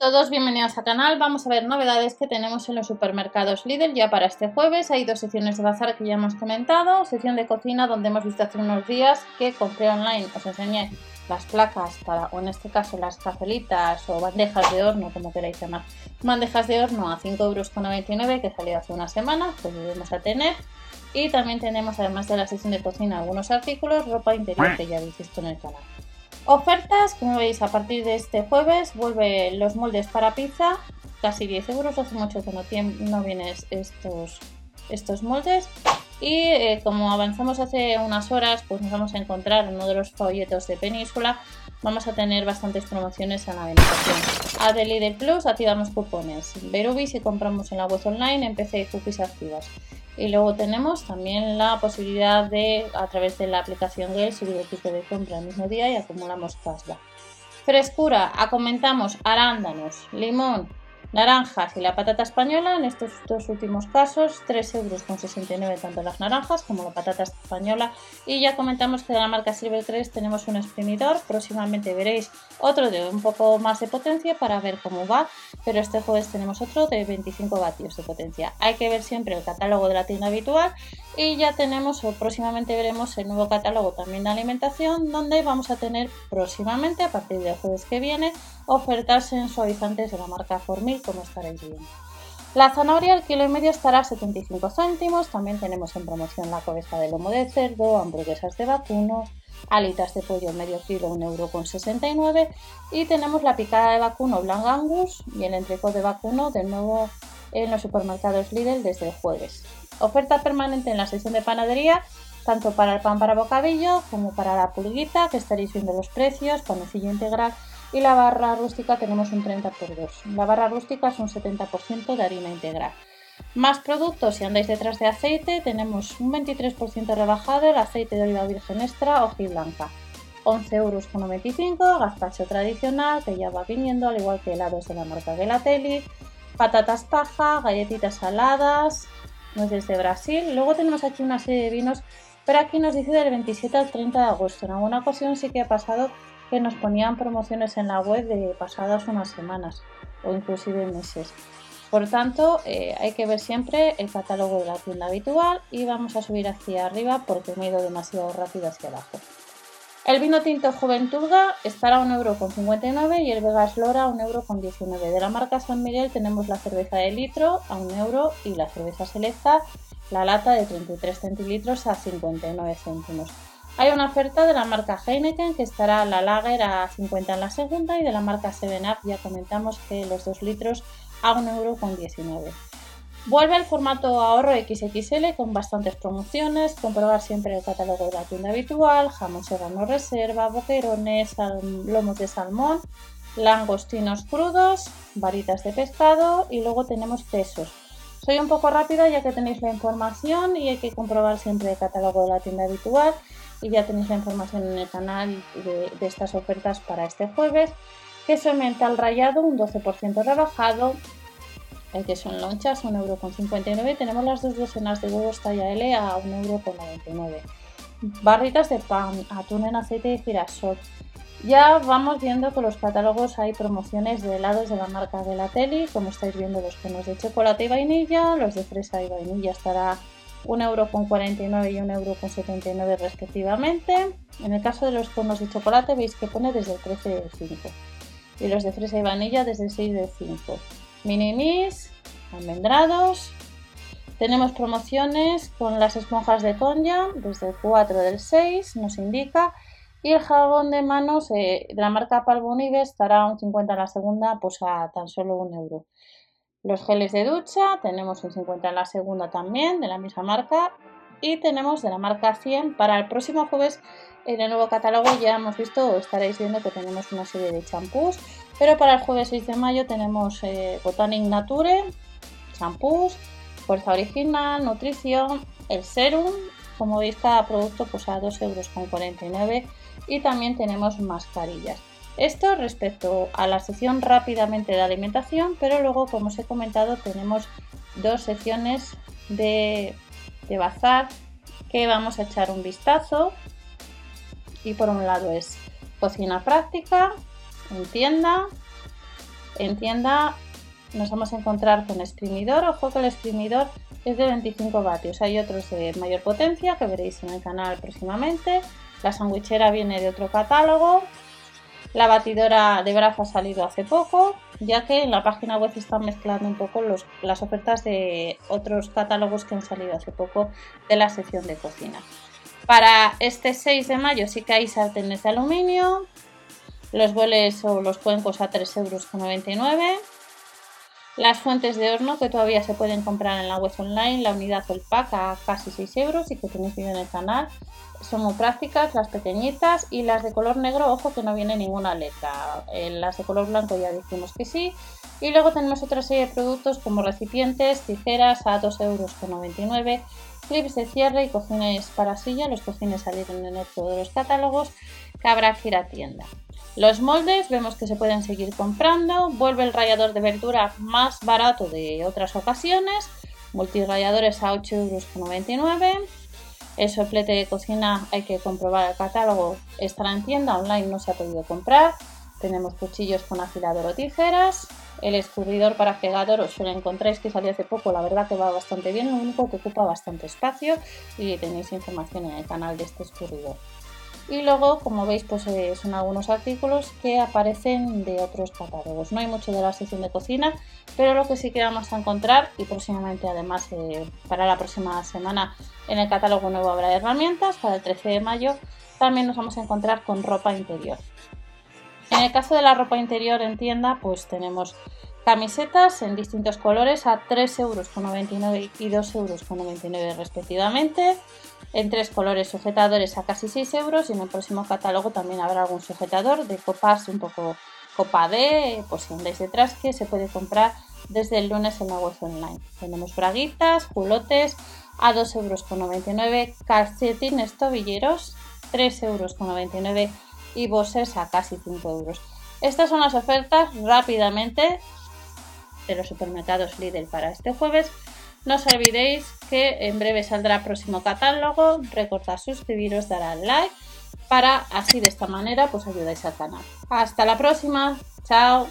Todos bienvenidos al canal, vamos a ver novedades que tenemos en los supermercados Lidl ya para este jueves. Hay dos secciones de bazar que ya hemos comentado, sección de cocina donde hemos visto hace unos días que compré online, os enseñé las placas para, o en este caso las cafelitas o bandejas de horno, como queráis llamar. Bandejas de horno a 5,99 euros que salió hace una semana, pues volvemos a tener. Y también tenemos, además de la sección de cocina, algunos artículos, ropa interior que ya habéis visto en el canal. Ofertas, como veis, a partir de este jueves vuelven los moldes para pizza, casi 10 euros, hace mucho que no, no vienen estos, moldes. Y eh, como avanzamos hace unas horas, pues nos vamos a encontrar en uno de los folletos de Península. Vamos a tener bastantes promociones en la alimentación. A de Plus activamos cupones. Verubi si compramos en la web online en PC y activas. Y luego tenemos también la posibilidad de, a través de la aplicación Gale, subir el tipo de compra el mismo día y acumulamos cashback. Frescura, comentamos arándanos, limón, naranjas y la patata española. En estos dos últimos casos, 3,69 euros tanto las naranjas como la patata española. Y ya comentamos que de la marca Silver 3 tenemos un exprimidor. Próximamente veréis otro de un poco más de potencia para ver cómo va. Pero este jueves tenemos otro de 25 vatios de potencia. Hay que ver siempre el catálogo de la tienda habitual. Y ya tenemos, o próximamente veremos el nuevo catálogo también de alimentación, donde vamos a tener próximamente, a partir del jueves que viene, ofertas en suavizantes de la marca Como estaréis viendo. La zanahoria al kilo y medio estará a 75 céntimos. También tenemos en promoción la cabeza de lomo de cerdo, hamburguesas de vacuno, alitas de pollo medio kilo 1,69 euro y tenemos la picada de vacuno Blanc Angus y el entreco de vacuno de nuevo en los supermercados Lidl desde el jueves. Oferta permanente en la sección de panadería tanto para el pan para bocadillo como para la pulguita que estaréis viendo los precios, panecillo integral y la barra rústica tenemos un 30 por 2. La barra rústica es un 70% de harina integral. Más productos, si andáis detrás de aceite, tenemos un 23% rebajado el aceite de oliva virgen extra o blanca. 11,95 euros, gazpacho tradicional que ya va viniendo, al igual que helados de la marca Gelatelli, patatas paja, galletitas saladas, nueces de Brasil. Luego tenemos aquí una serie de vinos, pero aquí nos dice del 27 al 30 de agosto. En alguna ocasión sí que ha pasado que nos ponían promociones en la web de pasadas unas semanas o inclusive meses. Por tanto, eh, hay que ver siempre el catálogo de la tienda habitual y vamos a subir hacia arriba porque me he ido demasiado rápido hacia abajo. El vino tinto Juventurga estará a 1,59€ y el Vegas Lora a 1,19€. De la marca San Miguel tenemos la cerveza de litro a 1€ y la cerveza Selecta, la lata de 33 centilitros a 59 céntimos. Hay una oferta de la marca Heineken que estará la Lager a 50 en la segunda y de la marca 7up ya comentamos que los 2 litros a 1,19€. Vuelve el formato ahorro XXL con bastantes promociones, comprobar siempre el catálogo de la tienda habitual, jamón serrano reserva, boquerones, lomos de salmón, langostinos crudos, varitas de pescado y luego tenemos quesos. Soy un poco rápida ya que tenéis la información y hay que comprobar siempre el catálogo de la tienda habitual y ya tenéis la información en el canal de, estas ofertas para este jueves. Queso mental rallado, un 12% rebajado. El queso en lonchas, 1,59€. Tenemos las dos docenas de huevos talla L a 1,99€. Barritas de pan, atún en aceite de girasol. Ya vamos viendo que los catálogos hay promociones de helados de la marca de la Teli, como estáis viendo los conos de chocolate y vainilla, los de fresa y vainilla estará 1,49€ y 1,79€ respectivamente. En el caso de los conos de chocolate veis que pone desde el 13 del 5 y los de fresa y vanilla desde el 6 del 5. Minimis, almendrados. Tenemos promociones con las esponjas de Tonya desde el 4 del 6, nos indica. Y el jabón de manos eh, la marca Palmolive estará a un 50 en la segunda, pues a tan solo un euro. Los geles de ducha, tenemos un 50 en la segunda también, de la misma marca. Y tenemos de la marca 100 para el próximo jueves en el nuevo catálogo ya hemos visto o estaréis viendo que tenemos una serie de champús. Pero para el jueves 6 de mayo tenemos eh, Botanic Nature, champús, Fuerza Original, Nutrición, el Serum. Como veis cada producto pues a 2,49 euros y también tenemos mascarillas. Esto respecto a la sección rápidamente de alimentación, pero luego, como os he comentado, tenemos dos secciones de, bazar que vamos a echar un vistazo. Y por un lado es cocina práctica, en tienda, en tienda nos vamos a encontrar con exprimidor. Ojo que el exprimidor es de 25 vatios. Hay otros de mayor potencia que veréis en el canal próximamente. La sandwichera viene de otro catálogo. La batidora de brazo ha salido hace poco, ya que en la página web están mezclando un poco las ofertas de otros catálogos que han salido hace poco de la sección de cocina. Para este 6 de mayo sí que hay sartenes de aluminio, los boles o los cuencos a 3,99 euros. Las fuentes de horno que todavía se pueden comprar en la web online, la unidad o el pack a casi 6 euros y que tenéis vídeo en el canal. Son muy prácticas, las pequeñitas y las de color negro, ojo que no viene ninguna letra. En las de color blanco ya dijimos que sí. Y luego tenemos otra serie de productos como recipientes, tijeras a 2,99 euros, clips de cierre y cojines para silla. Los cojines salieron en otro de los catálogos que habrá que ir a tienda. Los moldes vemos que se pueden seguir comprando. Vuelve el rallador de verdura más barato de otras ocasiones. Multirrayadores a 8,99 euros. El soplete de cocina hay que comprobar el catálogo. Estará en tienda, online no se ha podido comprar. Tenemos cuchillos con afilador o tijeras. El escurridor para fregador os lo encontráis que salió hace poco, la verdad que va bastante bien, lo único que ocupa bastante espacio y tenéis información en el canal de este escurridor. Y luego, como veis, pues eh, son algunos artículos que aparecen de otros catálogos. No hay mucho de la sección de cocina, pero lo que sí que vamos a encontrar, y próximamente además eh, para la próxima semana en el catálogo nuevo habrá herramientas, para el 13 de mayo también nos vamos a encontrar con ropa interior. En el caso de la ropa interior en tienda, pues tenemos camisetas en distintos colores a 3,99 euros y 2,99 euros respectivamente en tres colores sujetadores a casi 6 euros y en el próximo catálogo también habrá algún sujetador de copas un poco copa D, pues si andáis detrás que se puede comprar desde el lunes en la web online. Tenemos braguitas, culotes a 2,99 euros, calcetines tobilleros 3,99 euros y bosses a casi 5 euros. Estas son las ofertas rápidamente de los supermercados Lidl para este jueves no os olvidéis que en breve saldrá el próximo catálogo. Recordad suscribiros, dar al like para así de esta manera pues ayudáis al canal. Hasta la próxima. Chao.